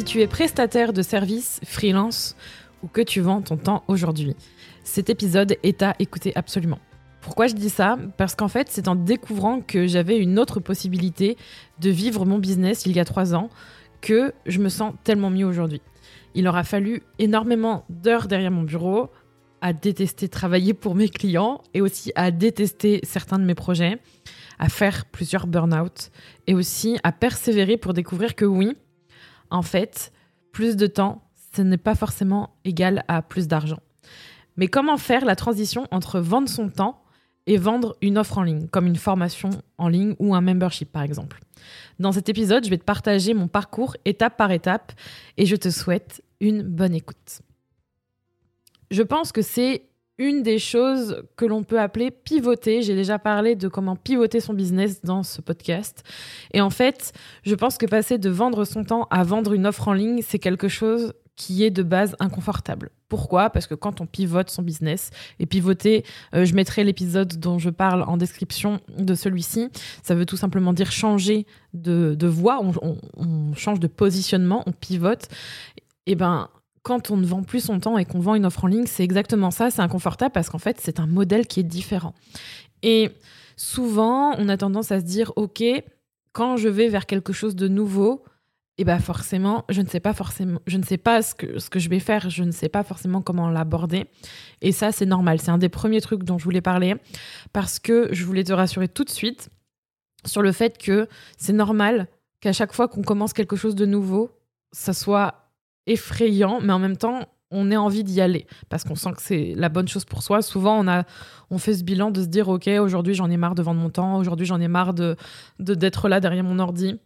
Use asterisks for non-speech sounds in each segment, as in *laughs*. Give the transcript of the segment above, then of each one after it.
Si tu es prestataire de services, freelance ou que tu vends ton temps aujourd'hui, cet épisode est à écouter absolument. Pourquoi je dis ça? Parce qu'en fait, c'est en découvrant que j'avais une autre possibilité de vivre mon business il y a trois ans que je me sens tellement mieux aujourd'hui. Il aura fallu énormément d'heures derrière mon bureau à détester travailler pour mes clients et aussi à détester certains de mes projets, à faire plusieurs burn-out et aussi à persévérer pour découvrir que oui, en fait, plus de temps, ce n'est pas forcément égal à plus d'argent. Mais comment faire la transition entre vendre son temps et vendre une offre en ligne, comme une formation en ligne ou un membership par exemple? Dans cet épisode, je vais te partager mon parcours étape par étape et je te souhaite une bonne écoute. Je pense que c'est une des choses que l'on peut appeler pivoter. J'ai déjà parlé de comment pivoter son business dans ce podcast. Et en fait, je pense que passer de vendre son temps à vendre une offre en ligne, c'est quelque chose qui est de base inconfortable. Pourquoi? Parce que quand on pivote son business, et pivoter, euh, je mettrai l'épisode dont je parle en description de celui-ci, ça veut tout simplement dire changer de, voie, on, change de positionnement, on pivote. Et ben, quand on ne vend plus son temps et qu'on vend une offre en ligne, c'est exactement ça, c'est inconfortable parce qu'en fait, c'est un modèle qui est différent. Et souvent, on a tendance à se dire, OK, quand je vais vers quelque chose de nouveau, et bah forcément, je ne sais pas forcément, je ne sais pas ce que, ce que je vais faire, je ne sais pas forcément comment l'aborder. Et ça, c'est normal. C'est un des premiers trucs dont je voulais parler parce que je voulais te rassurer tout de suite sur le fait que c'est normal qu'à chaque fois qu'on commence quelque chose de nouveau, ça soit effrayant, mais en même temps, on ait envie d'y aller parce qu'on sent que c'est la bonne chose pour soi. Souvent, on a, on fait ce bilan de se dire, ok, aujourd'hui j'en ai marre de vendre mon temps, aujourd'hui j'en ai marre de d'être là derrière mon ordi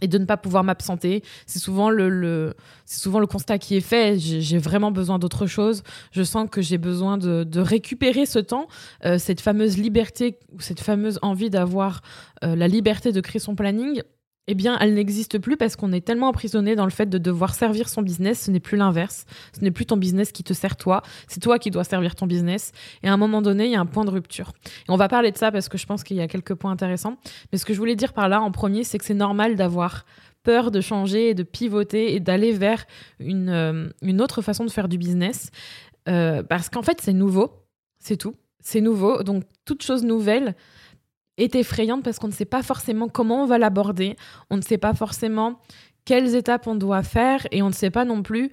et de ne pas pouvoir m'absenter. C'est souvent le, c'est souvent le constat qui est fait. J'ai vraiment besoin d'autre chose. Je sens que j'ai besoin de, récupérer ce temps, euh, cette fameuse liberté ou cette fameuse envie d'avoir euh, la liberté de créer son planning eh bien, elle n'existe plus parce qu'on est tellement emprisonné dans le fait de devoir servir son business. Ce n'est plus l'inverse. Ce n'est plus ton business qui te sert toi. C'est toi qui dois servir ton business. Et à un moment donné, il y a un point de rupture. Et on va parler de ça parce que je pense qu'il y a quelques points intéressants. Mais ce que je voulais dire par là, en premier, c'est que c'est normal d'avoir peur de changer et de pivoter et d'aller vers une, euh, une, autre façon de faire du business. Euh, parce qu'en fait, c'est nouveau. C'est tout. C'est nouveau. Donc, toute chose nouvelle est effrayante parce qu'on ne sait pas forcément comment on va l'aborder, on ne sait pas forcément quelles étapes on doit faire et on ne sait pas non plus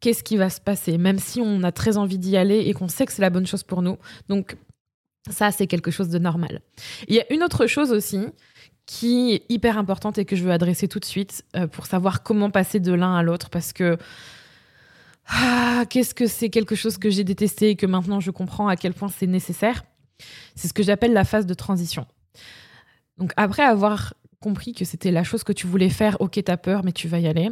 qu'est-ce qui va se passer, même si on a très envie d'y aller et qu'on sait que c'est la bonne chose pour nous. Donc ça, c'est quelque chose de normal. Il y a une autre chose aussi qui est hyper importante et que je veux adresser tout de suite euh, pour savoir comment passer de l'un à l'autre parce que ah, qu'est-ce que c'est quelque chose que j'ai détesté et que maintenant je comprends à quel point c'est nécessaire. C'est ce que j'appelle la phase de transition. Donc après avoir compris que c'était la chose que tu voulais faire, ok, t'as peur, mais tu vas y aller.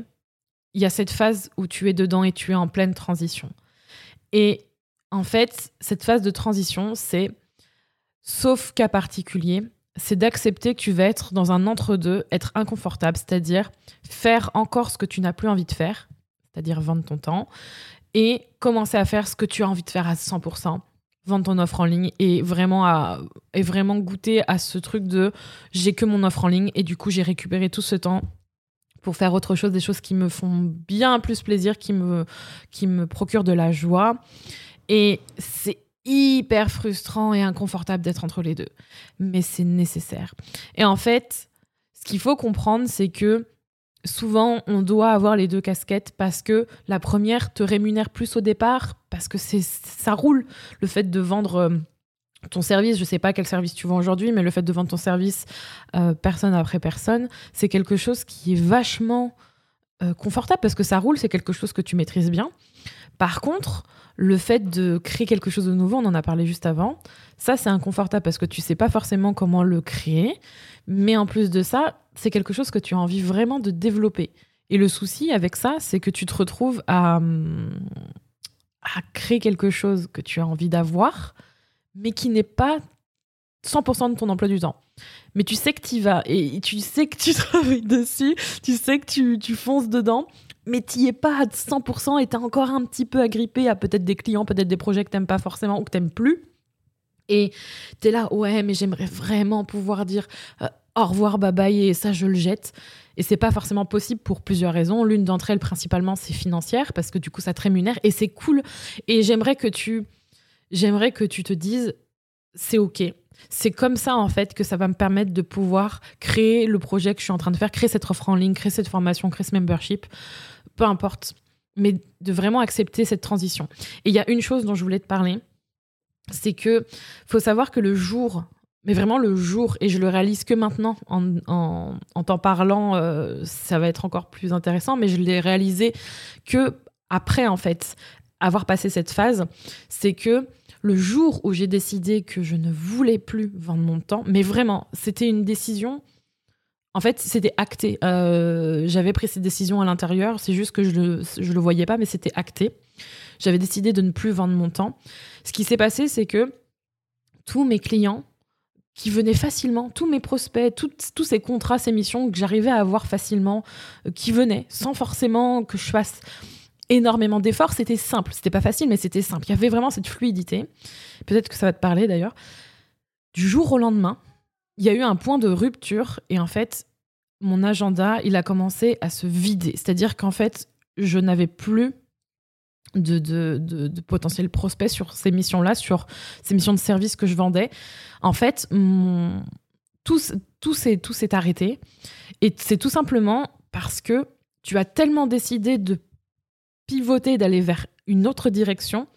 Il y a cette phase où tu es dedans et tu es en pleine transition. Et en fait, cette phase de transition, c'est, sauf cas particulier, c'est d'accepter que tu vas être dans un entre-deux, être inconfortable, c'est-à-dire faire encore ce que tu n'as plus envie de faire, c'est-à-dire vendre ton temps, et commencer à faire ce que tu as envie de faire à 100%, vendre ton offre en ligne et vraiment à et vraiment goûter à ce truc de j'ai que mon offre en ligne et du coup j'ai récupéré tout ce temps pour faire autre chose, des choses qui me font bien plus plaisir, qui me qui me procurent de la joie et c'est hyper frustrant et inconfortable d'être entre les deux, mais c'est nécessaire. Et en fait, ce qu'il faut comprendre, c'est que souvent on doit avoir les deux casquettes parce que la première te rémunère plus au départ parce que c'est ça roule le fait de vendre euh, ton service, je sais pas quel service tu vends aujourd'hui, mais le fait de vendre ton service euh, personne après personne, c'est quelque chose qui est vachement euh, confortable parce que ça roule, c'est quelque chose que tu maîtrises bien. Par contre, le fait de créer quelque chose de nouveau, on en a parlé juste avant, ça c'est inconfortable parce que tu sais pas forcément comment le créer, mais en plus de ça, c'est quelque chose que tu as envie vraiment de développer. Et le souci avec ça, c'est que tu te retrouves à, à créer quelque chose que tu as envie d'avoir, mais qui n'est pas 100% de ton emploi du temps. Mais tu sais que tu y vas et tu sais que tu *laughs* travailles dessus, tu sais que tu, tu fonces dedans, mais tu n'y es pas à 100% et tu encore un petit peu agrippé à peut-être des clients, peut-être des projets que tu pas forcément ou que tu plus. Et tu es là, ouais, mais j'aimerais vraiment pouvoir dire euh, au revoir, bye bye, et ça, je le jette. Et c'est pas forcément possible pour plusieurs raisons. L'une d'entre elles, principalement, c'est financière, parce que du coup, ça te rémunère et c'est cool. Et j'aimerais que tu, j'aimerais que tu te dises, c'est OK. C'est comme ça, en fait, que ça va me permettre de pouvoir créer le projet que je suis en train de faire, créer cette offre en ligne, créer cette formation, créer ce membership, peu importe. Mais de vraiment accepter cette transition. Et il y a une chose dont je voulais te parler, c'est que faut savoir que le jour mais vraiment le jour, et je le réalise que maintenant, en, en, t'en parlant, euh, ça va être encore plus intéressant, mais je l'ai réalisé que après, en fait, avoir passé cette phase, c'est que le jour où j'ai décidé que je ne voulais plus vendre mon temps, mais vraiment, c'était une décision. En fait, c'était acté. Euh, j'avais pris cette décision à l'intérieur, c'est juste que je le, je le voyais pas, mais c'était acté. J'avais décidé de ne plus vendre mon temps. Ce qui s'est passé, c'est que tous mes clients qui venaient facilement, tous mes prospects, tous ces contrats, ces missions que j'arrivais à avoir facilement, euh, qui venaient sans forcément que je fasse énormément d'efforts. C'était simple. C'était pas facile, mais c'était simple. Il y avait vraiment cette fluidité. Peut-être que ça va te parler d'ailleurs. Du jour au lendemain, il y a eu un point de rupture et en fait, mon agenda, il a commencé à se vider. C'est-à-dire qu'en fait, je n'avais plus de, de, de, potentiels prospects sur ces missions-là, sur ces missions de service que je vendais. En fait, tout, tout s'est arrêté. Et c'est tout simplement parce que tu as tellement décidé de pivoter, d'aller vers une autre direction.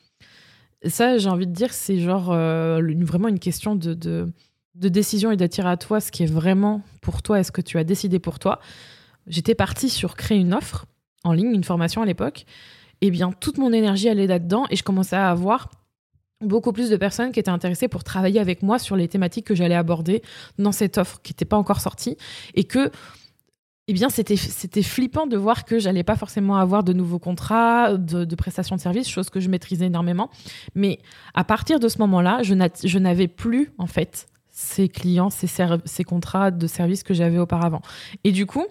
ça, j'ai envie de dire, c'est genre euh, vraiment une question de, de, de décision et d'attirer à toi ce qui est vraiment pour toi est ce que tu as décidé pour toi. J'étais partie sur créer une offre en ligne, une formation à l'époque eh bien, toute mon énergie allait là-dedans et je commençais à avoir beaucoup plus de personnes qui étaient intéressées pour travailler avec moi sur les thématiques que j'allais aborder dans cette offre qui n'était pas encore sortie et que eh bien, c'était, flippant de voir que j'allais pas forcément avoir de nouveaux contrats, de, prestations de services, chose que je maîtrisais énormément. Mais à partir de ce moment-là, je, n'avais plus, en fait, ces clients, ces contrats de services que j'avais auparavant. Et du coup,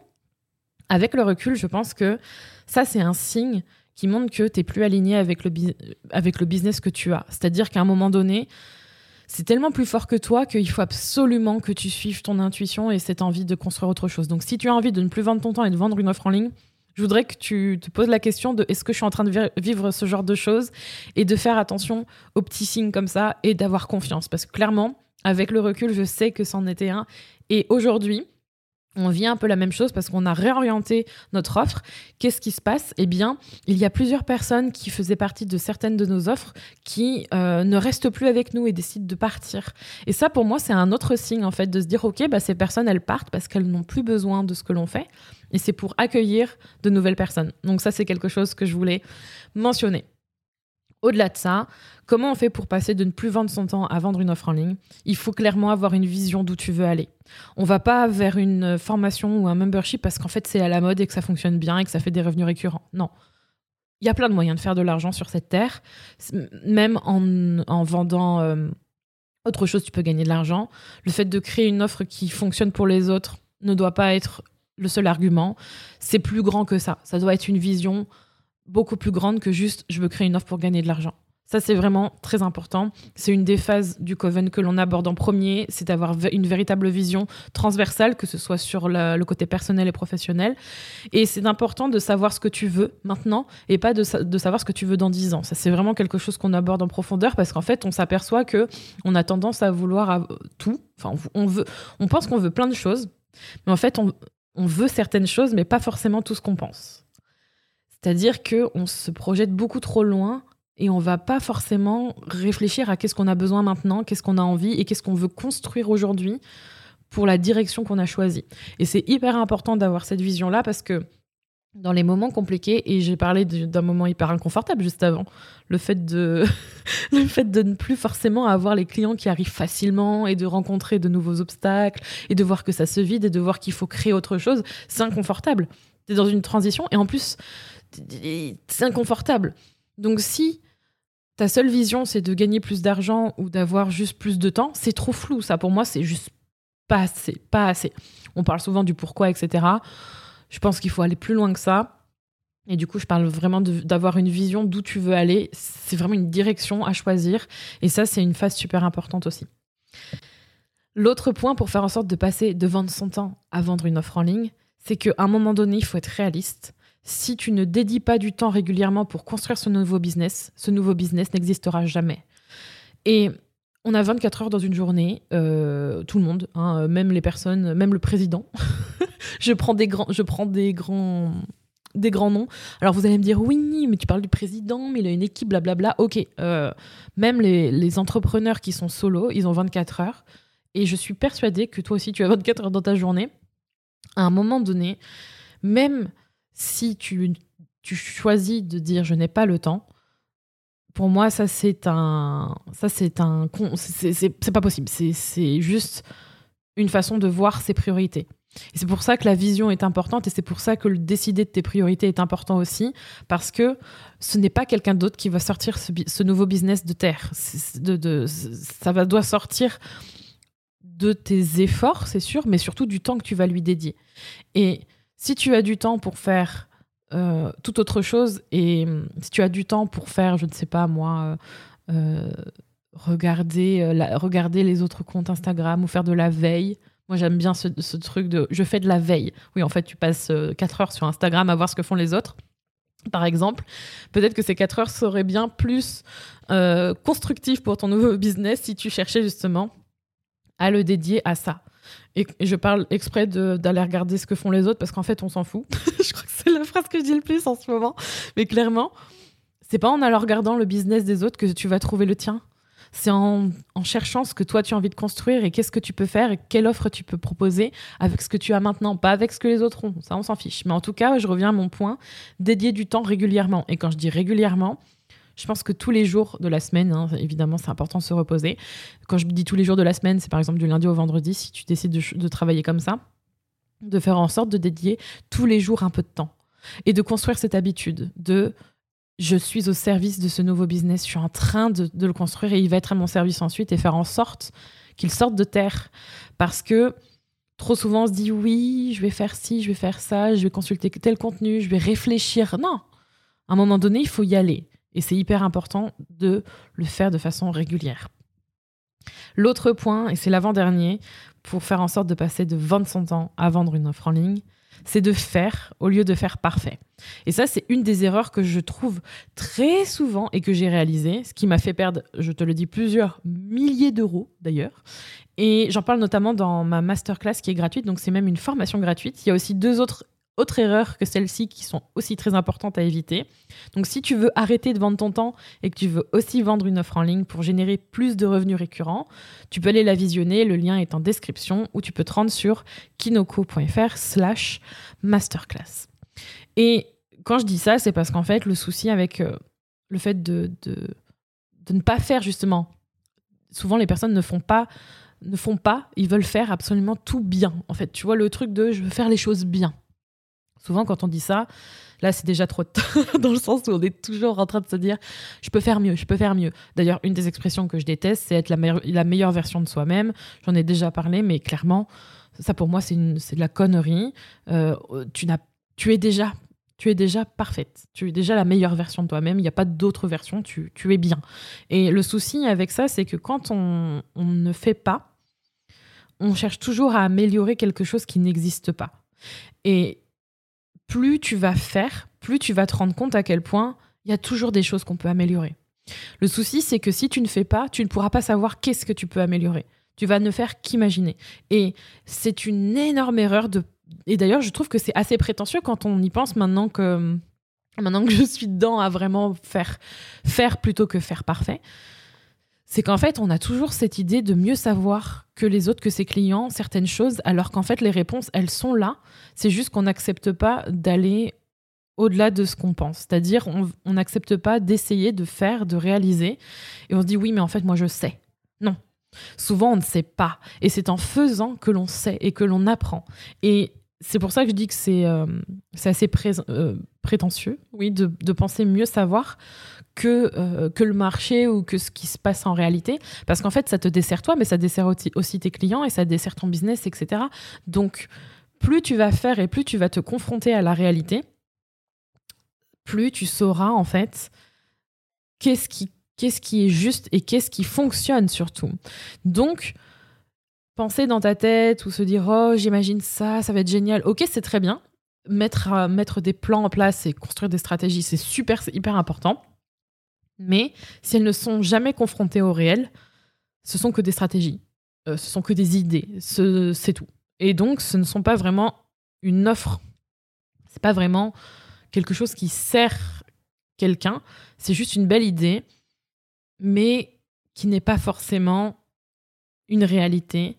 avec le recul, je pense que ça, c'est un signe qui montre que tu n'es plus aligné avec le, avec le business que tu as. C'est-à-dire qu'à un moment donné, c'est tellement plus fort que toi qu'il faut absolument que tu suives ton intuition et cette envie de construire autre chose. Donc si tu as envie de ne plus vendre ton temps et de vendre une offre en ligne, je voudrais que tu te poses la question de est-ce que je suis en train de vivre ce genre de choses et de faire attention aux petits signes comme ça et d'avoir confiance. Parce que clairement, avec le recul, je sais que c'en était un. Et aujourd'hui, on vit un peu la même chose parce qu'on a réorienté notre offre. Qu'est-ce qui se passe? Eh bien, il y a plusieurs personnes qui faisaient partie de certaines de nos offres qui euh, ne restent plus avec nous et décident de partir. Et ça, pour moi, c'est un autre signe, en fait, de se dire, OK, bah, ces personnes, elles partent parce qu'elles n'ont plus besoin de ce que l'on fait. Et c'est pour accueillir de nouvelles personnes. Donc ça, c'est quelque chose que je voulais mentionner. Au-delà de ça, comment on fait pour passer de ne plus vendre son temps à vendre une offre en ligne? Il faut clairement avoir une vision d'où tu veux aller. On va pas vers une formation ou un membership parce qu'en fait c'est à la mode et que ça fonctionne bien et que ça fait des revenus récurrents. Non. Il y a plein de moyens de faire de l'argent sur cette terre. Même en, vendant euh, autre chose, tu peux gagner de l'argent. Le fait de créer une offre qui fonctionne pour les autres ne doit pas être le seul argument. C'est plus grand que ça. Ça doit être une vision beaucoup plus grande que juste je veux créer une offre pour gagner de l'argent. Ça, c'est vraiment très important. C'est une des phases du Coven que l'on aborde en premier, c'est d'avoir une véritable vision transversale, que ce soit sur le côté personnel et professionnel. Et c'est important de savoir ce que tu veux maintenant et pas de, savoir ce que tu veux dans 10 ans. Ça, c'est vraiment quelque chose qu'on aborde en profondeur parce qu'en fait, on s'aperçoit que on a tendance à vouloir tout. Enfin, on, veut, on pense qu'on veut plein de choses, mais en fait, on, on veut certaines choses, mais pas forcément tout ce qu'on pense. C'est-à-dire qu'on se projette beaucoup trop loin et on va pas forcément réfléchir à qu'est-ce qu'on a besoin maintenant, qu'est-ce qu'on a envie et qu'est-ce qu'on veut construire aujourd'hui pour la direction qu'on a choisie. Et c'est hyper important d'avoir cette vision-là parce que dans les moments compliqués, et j'ai parlé d'un moment hyper inconfortable juste avant, le fait, de *laughs* le fait de ne plus forcément avoir les clients qui arrivent facilement et de rencontrer de nouveaux obstacles et de voir que ça se vide et de voir qu'il faut créer autre chose, c'est inconfortable. Tu es dans une transition et en plus, c'est inconfortable. Donc si ta seule vision c'est de gagner plus d'argent ou d'avoir juste plus de temps, c'est trop flou. Ça pour moi, c'est juste pas assez, pas assez. On parle souvent du pourquoi, etc. Je pense qu'il faut aller plus loin que ça. Et du coup, je parle vraiment d'avoir une vision d'où tu veux aller. C'est vraiment une direction à choisir. Et ça, c'est une phase super importante aussi. L'autre point pour faire en sorte de passer de vendre son temps à vendre une offre en ligne, c'est qu'à un moment donné, il faut être réaliste. Si tu ne dédies pas du temps régulièrement pour construire ce nouveau business, ce nouveau business n'existera jamais. Et on a 24 heures dans une journée, euh, tout le monde, hein, même les personnes, même le président. *laughs* je prends des grands, je prends des grands, des grands noms. Alors vous allez me dire oui, mais tu parles du président, mais il a une équipe, blablabla. Ok, euh, même les, les, entrepreneurs qui sont solo, ils ont 24 heures. Et je suis persuadée que toi aussi tu as 24 heures dans ta journée. À un moment donné, même si tu, tu choisis de dire je n'ai pas le temps, pour moi, ça c'est un, ça c'est un, c'est pas possible. C'est juste une façon de voir ses priorités. Et c'est pour ça que la vision est importante et c'est pour ça que le décider de tes priorités est important aussi, parce que ce n'est pas quelqu'un d'autre qui va sortir ce, nouveau business de terre. De, de, ça va, doit sortir de tes efforts, c'est sûr, mais surtout du temps que tu vas lui dédier. Et si tu as du temps pour faire euh, toute autre chose. Et hum, si tu as du temps pour faire, je ne sais pas moi, euh, euh, regarder, regarder les autres comptes Instagram ou faire de la veille. Moi, j'aime bien ce, truc de je fais de la veille. Oui, en fait, tu passes 4 heures sur Instagram à voir ce que font les autres par exemple, peut-être que ces 4 heures seraient bien plus euh, constructives pour ton nouveau *laughs* business si tu cherchais justement à le dédier à ça. Et, je parle exprès d'aller regarder ce que font les autres parce qu'en fait, on s'en fout. *laughs* je crois que c'est la phrase que je dis le plus en ce moment. Mais clairement, c'est pas en allant regardant le business des autres que tu vas trouver le tien. C'est en, en, cherchant ce que toi tu as envie de construire et qu'est-ce que tu peux faire et quelle offre tu peux proposer avec ce que tu as maintenant, pas avec ce que les autres ont. Ça, on s'en fiche. Mais en tout cas, je reviens à mon point, dédier du temps régulièrement. Et quand je dis régulièrement, je pense que tous les jours de la semaine, hein, évidemment, c'est important de se reposer. Quand je dis tous les jours de la semaine, c'est par exemple du lundi au vendredi, si tu décides de, travailler comme ça, de faire en sorte de dédier tous les jours un peu de temps et de construire cette habitude de je suis au service de ce nouveau business, je suis en train de, de le construire et il va être à mon service ensuite et faire en sorte qu'il sorte de terre. Parce que trop souvent on se dit oui, je vais faire ci, je vais faire ça, je vais consulter tel contenu, je vais réfléchir. Non, à un moment donné, il faut y aller. Et c'est hyper important de le faire de façon régulière. L'autre point, et c'est l'avant-dernier, pour faire en sorte de passer de vendre son temps à vendre une offre en ligne, c'est de faire au lieu de faire parfait. Et ça, c'est une des erreurs que je trouve très souvent et que j'ai réalisé, ce qui m'a fait perdre, je te le dis, plusieurs milliers d'euros d'ailleurs. Et j'en parle notamment dans ma masterclass qui est gratuite, donc c'est même une formation gratuite. Il y a aussi deux autres autre erreur que celles-ci qui sont aussi très importantes à éviter. Donc si tu veux arrêter de vendre ton temps et que tu veux aussi vendre une offre en ligne pour générer plus de revenus récurrents, tu peux aller la visionner, le lien est en description ou tu peux te rendre sur kinoko.fr slash masterclass. Et quand je dis ça, c'est parce qu'en fait, le souci avec euh, le fait de, de, ne pas faire justement, souvent les personnes ne font pas ne font pas, ils veulent faire absolument tout bien. En fait, tu vois le truc de je veux faire les choses bien. Souvent, quand on dit ça, là, c'est déjà trop tard, *laughs* dans le sens où on est toujours en train de se dire je peux faire mieux, je peux faire mieux. D'ailleurs, une des expressions que je déteste, c'est être la, la meilleure version de soi-même. J'en ai déjà parlé, mais clairement, ça pour moi, c'est de la connerie. Euh, tu, tu es déjà tu es déjà parfaite. Tu es déjà la meilleure version de toi-même. Il n'y a pas d'autre version. Tu, tu, es bien. Et le souci avec ça, c'est que quand on, on, ne fait pas, on cherche toujours à améliorer quelque chose qui n'existe pas. Et plus tu vas faire, plus tu vas te rendre compte à quel point il y a toujours des choses qu'on peut améliorer. Le souci, c'est que si tu ne fais pas, tu ne pourras pas savoir qu'est-ce que tu peux améliorer. Tu vas ne faire qu'imaginer. Et c'est une énorme erreur de. Et d'ailleurs, je trouve que c'est assez prétentieux quand on y pense maintenant que maintenant que je suis dedans à vraiment faire faire plutôt que faire parfait c'est qu'en fait, on a toujours cette idée de mieux savoir que les autres, que ses clients, certaines choses, alors qu'en fait, les réponses, elles sont là. C'est juste qu'on n'accepte pas d'aller au-delà de ce qu'on pense. C'est-à-dire, on n'accepte pas d'essayer, de faire, de réaliser. Et on se dit, oui, mais en fait, moi, je sais. Non. Souvent, on ne sait pas. Et c'est en faisant que l'on sait et que l'on apprend. Et c'est pour ça que je dis que c'est euh, assez euh, prétentieux, oui, de, penser mieux savoir que, euh, que le marché ou que ce qui se passe en réalité. Parce qu'en fait, ça te dessert toi, mais ça dessert aussi, aussi tes clients et ça dessert ton business, etc. Donc, plus tu vas faire et plus tu vas te confronter à la réalité, plus tu sauras en fait qu'est-ce qui, qu'est-ce qui est juste et qu'est-ce qui fonctionne surtout. Donc, penser dans ta tête ou se dire oh j'imagine ça, ça va être génial. Ok, c'est très bien. Mettre, euh, mettre des plans en place et construire des stratégies, c'est super, c'est hyper important. Mais si elles ne sont jamais confrontées au réel, ce sont que des stratégies, euh, ce sont que des idées, c'est tout. Et donc, ce ne sont pas vraiment une offre. C'est pas vraiment quelque chose qui sert quelqu'un. C'est juste une belle idée, mais qui n'est pas forcément une réalité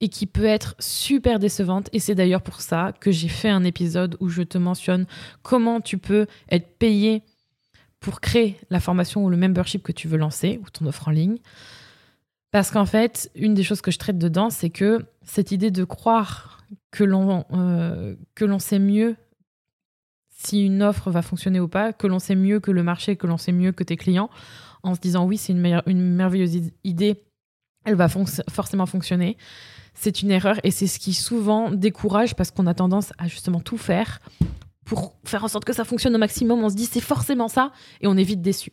et qui peut être super décevante. Et c'est d'ailleurs pour ça que j'ai fait un épisode où je te mentionne comment tu peux être payé pour créer la formation ou le membership que tu veux lancer ou ton offre en ligne. Parce qu'en fait, une des choses que je traite dedans, c'est que cette idée de croire que l'on euh, sait mieux si une offre va fonctionner ou pas, que l'on sait mieux que le marché, que l'on sait mieux que tes clients, en se disant oui, c'est une merveilleuse idée, elle va forcément fonctionner. C'est une erreur et c'est ce qui souvent décourage parce qu'on a tendance à justement tout faire pour faire en sorte que ça fonctionne au maximum. On se dit c'est forcément ça et on est vite déçu.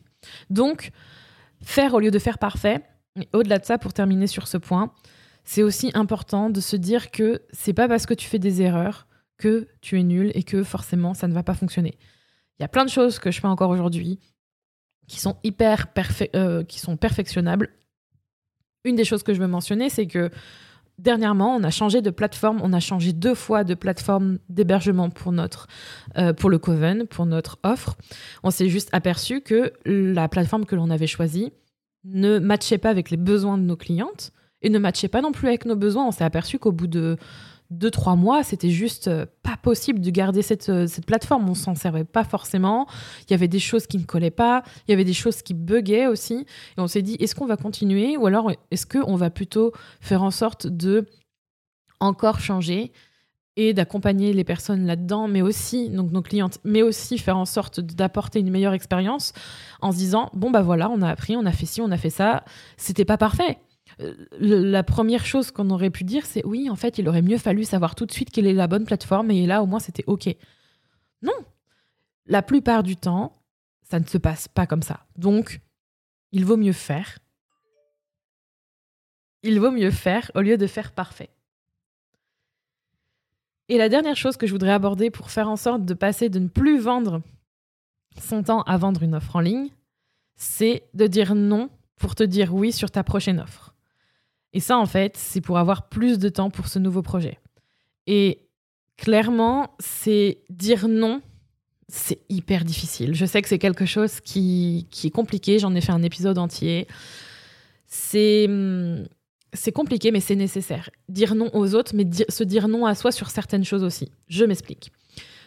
Donc, faire au lieu de faire parfait. Au-delà de ça, pour terminer sur ce point, c'est aussi important de se dire que c'est pas parce que tu fais des erreurs que tu es nul et que forcément ça ne va pas fonctionner. Il y a plein de choses que je fais encore aujourd'hui qui sont hyper euh, perfectionnables. Une des choses que je veux mentionner, c'est que dernièrement, on a changé de plateforme, on a changé deux fois de plateforme d'hébergement pour notre euh, pour le Coven, pour notre offre. On s'est juste aperçu que la plateforme que l'on avait choisie ne matchait pas avec les besoins de nos clientes et ne matchait pas non plus avec nos besoins. On s'est aperçu qu'au bout de deux, trois mois, c'était juste euh, pas possible de garder cette, euh, cette plateforme. On s'en servait pas forcément. Il y avait des choses qui ne collaient pas. Il y avait des choses qui buguaient aussi. Et on s'est dit, est-ce qu'on va continuer ou alors est-ce qu'on va plutôt faire en sorte de encore changer et d'accompagner les personnes là-dedans, mais aussi, donc nos clientes, mais aussi faire en sorte d'apporter une meilleure expérience en se disant, bon bah voilà, on a appris, on a fait ci, on a fait ça, c'était pas parfait la première chose qu'on aurait pu dire, c'est oui, en fait, il aurait mieux fallu savoir tout de suite quelle est la bonne plateforme et là, au moins, c'était OK. Non. La plupart du temps, ça ne se passe pas comme ça. Donc, il vaut mieux faire. Il vaut mieux faire au lieu de faire parfait. Et la dernière chose que je voudrais aborder pour faire en sorte de passer de ne plus vendre son temps à vendre une offre en ligne, c'est de dire non pour te dire oui sur ta prochaine offre. Et ça, en fait, c'est pour avoir plus de temps pour ce nouveau projet. Et clairement, c'est dire non, c'est hyper difficile. Je sais que c'est quelque chose qui, qui est compliqué. J'en ai fait un épisode entier. C'est hum, c'est compliqué, mais c'est nécessaire. Dire non aux autres, mais se dire non à soi sur certaines choses aussi. Je m'explique.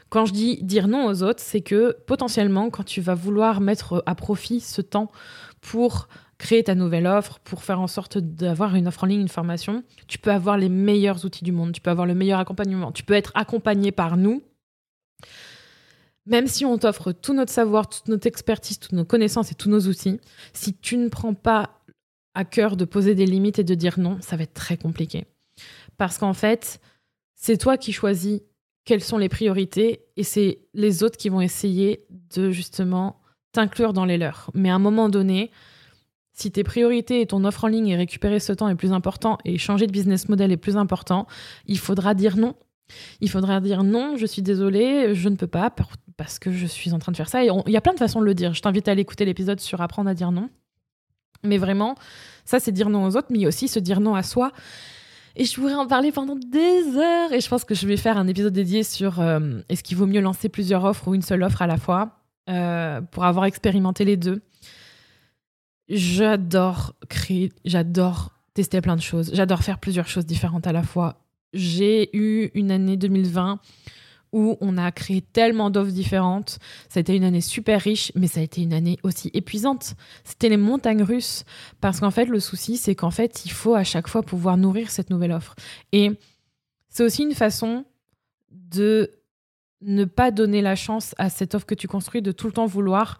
Quand je dis dire non aux autres, c'est que potentiellement, quand tu vas vouloir mettre à profit ce temps pour créer ta nouvelle offre, pour faire en sorte d'avoir une offre en ligne, une formation, tu peux avoir les meilleurs outils du monde, tu peux avoir le meilleur accompagnement, tu peux être accompagné par nous. Même si on t'offre tout notre savoir, toute notre expertise, toutes nos connaissances et tous nos outils, si tu ne prends pas à cœur de poser des limites et de dire non, ça va être très compliqué. Parce qu'en fait, c'est toi qui choisis quelles sont les priorités et c'est les autres qui vont essayer de justement t'inclure dans les leurs. Mais à un moment donné, si tes priorités et ton offre en ligne et récupérer ce temps est plus important et changer de business model est plus important, il faudra dire non. Il faudra dire non, je suis désolée, je ne peux pas parce que je suis en train de faire ça. Il y a plein de façons de le dire. Je t'invite à aller écouter l'épisode sur apprendre à dire non. Mais vraiment, ça c'est dire non aux autres, mais aussi se dire non à soi. Et je pourrais en parler pendant des heures. Et je pense que je vais faire un épisode dédié sur euh, est-ce qu'il vaut mieux lancer plusieurs offres ou une seule offre à la fois euh, pour avoir expérimenté les deux j'adore créer, j'adore tester plein de choses, j'adore faire plusieurs choses différentes à la fois. J'ai eu une année 2020 où on a créé tellement d'offres différentes. Ça a été une année super riche, mais ça a été une année aussi épuisante. C'était les montagnes russes. Parce qu'en fait, le souci, c'est qu'en fait, il faut à chaque fois pouvoir nourrir cette nouvelle offre. Et c'est aussi une façon de ne pas donner la chance à cette offre que tu construis de tout le temps vouloir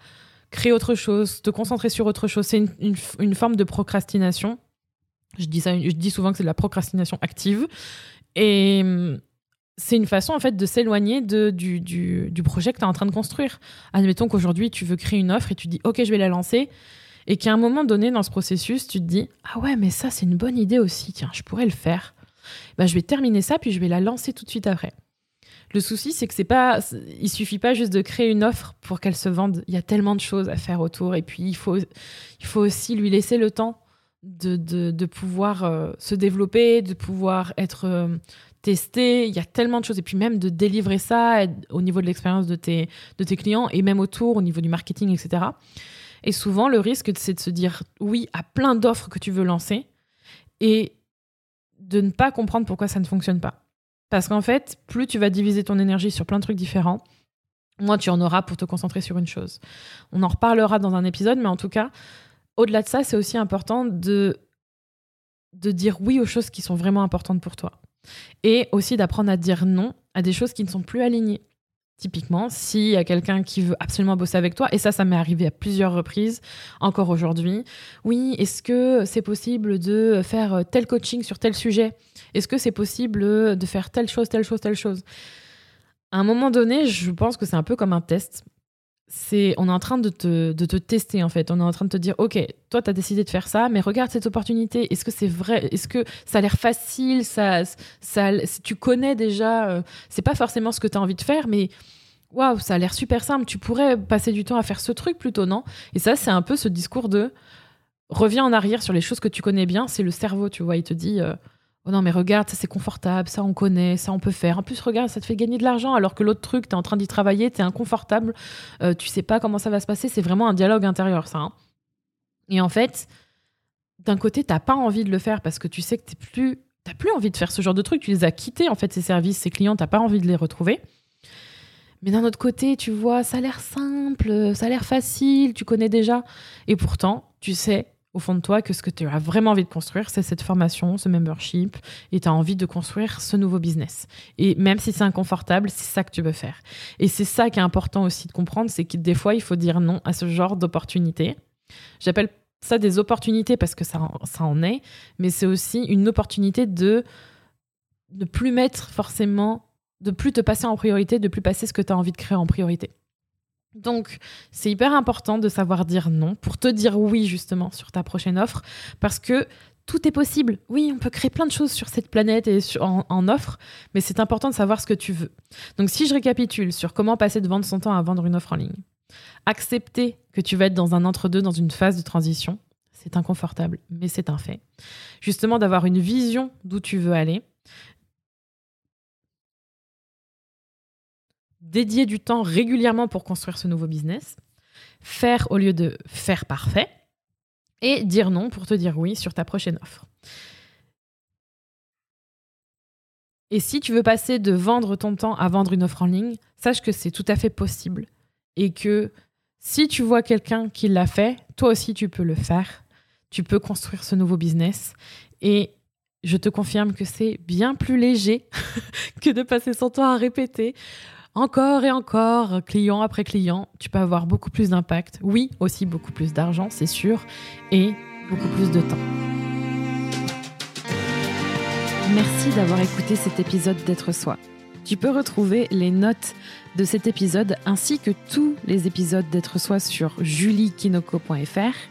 créer autre chose, te concentrer sur autre chose. C'est une, forme de procrastination. Je dis, ça, je dis souvent que c'est de la procrastination active. Et c'est une façon en fait de s'éloigner du, du, projet que tu es en train de construire. Admettons qu'aujourd'hui tu veux créer une offre et tu dis ok je vais la lancer et qu'à un moment donné dans ce processus tu te dis ah ouais mais ça c'est une bonne idée aussi tiens je pourrais le faire. Ben, je vais terminer ça puis je vais la lancer tout de suite après. Le souci, c'est que c'est pas, suffit pas juste de créer une offre pour qu'elle se vende. Il y a tellement de choses à faire autour, et puis il faut, aussi lui laisser le temps de, de, pouvoir euh, se développer, de pouvoir être euh, testé. Il y a tellement de choses, et puis même de délivrer ça au niveau de l'expérience de tes, de tes clients, et même autour, au niveau du marketing, etc. Et souvent, le risque, c'est de se dire oui à plein d'offres que tu veux lancer, et de ne pas comprendre pourquoi ça ne fonctionne pas. Parce qu'en fait, plus tu vas diviser ton énergie sur plein de trucs différents, moins tu en auras pour te concentrer sur une chose. On en reparlera dans un épisode, mais en tout cas, au-delà de ça, c'est aussi important de, de dire oui aux choses qui sont vraiment importantes pour toi. Et aussi d'apprendre à dire non à des choses qui ne sont plus alignées. Typiquement, s'il y a quelqu'un qui veut absolument bosser avec toi, et ça, ça m'est arrivé à plusieurs reprises, encore aujourd'hui. Oui, est-ce que c'est possible de faire tel coaching sur tel sujet? Est-ce que c'est possible de faire telle chose, telle chose, telle chose? À un moment donné, je pense que c'est un peu comme un test on est en train de te, de te, tester en fait. On est en train de te dire ok, toi tu as décidé de faire ça, mais regarde cette opportunité. Est-ce que c'est vrai? Est-ce que ça a l'air facile? Ça, ça, tu connais déjà. Euh, c'est pas forcément ce que tu as envie de faire, mais waouh, ça a l'air super simple. Tu pourrais passer du temps à faire ce truc plutôt, non? Et ça, c'est un peu ce discours de reviens en arrière sur les choses que tu connais bien. C'est le cerveau, tu vois. Il te dit euh, Oh non, mais regarde, ça c'est confortable, ça on connaît, ça on peut faire. En plus, regarde, ça te fait gagner de l'argent, alors que l'autre truc, tu es en train d'y travailler, tu es inconfortable, euh, tu sais pas comment ça va se passer. C'est vraiment un dialogue intérieur, ça. Hein. Et en fait, d'un côté, t'as pas envie de le faire parce que tu sais que t'es plus, t'as plus envie de faire ce genre de truc. Tu les as quittés, en fait, ces services, ces clients, t'as pas envie de les retrouver. Mais d'un autre côté, tu vois, ça a l'air simple, ça a l'air facile, tu connais déjà. Et pourtant, tu sais au fond de toi que ce que tu as vraiment envie de construire, c'est cette formation, ce membership, et tu as envie de construire ce nouveau business. Et même si c'est inconfortable, c'est ça que tu veux faire. Et c'est ça qui est important aussi de comprendre, c'est que des fois, il faut dire non à ce genre d'opportunités. J'appelle ça des opportunités parce que ça, ça en est, mais c'est aussi une opportunité de ne plus mettre forcément, de plus te passer en priorité, de plus passer ce que tu as envie de créer en priorité. Donc, c'est hyper important de savoir dire non pour te dire oui justement sur ta prochaine offre parce que tout est possible. Oui, on peut créer plein de choses sur cette planète et en, offre, mais c'est important de savoir ce que tu veux. Donc, si je récapitule sur comment passer de vendre son temps à vendre une offre en ligne, accepter que tu vas être dans un entre-deux, dans une phase de transition, c'est inconfortable, mais c'est un fait. Justement, d'avoir une vision d'où tu veux aller, dédier du temps régulièrement pour construire ce nouveau business, faire au lieu de faire parfait, et dire non pour te dire oui sur ta prochaine offre. Et si tu veux passer de vendre ton temps à vendre une offre en ligne, sache que c'est tout à fait possible. Et que si tu vois quelqu'un qui l'a fait, toi aussi tu peux le faire. Tu peux construire ce nouveau business. Et je te confirme que c'est bien plus léger *laughs* que de passer son temps à répéter encore et encore, client après client, tu peux avoir beaucoup plus d'impact. Oui, aussi beaucoup plus d'argent, c'est sûr, et beaucoup plus de temps. Merci d'avoir écouté cet épisode d'être soi. Tu peux retrouver les notes de cet épisode ainsi que tous les épisodes d'être soi sur juliekinoko.fr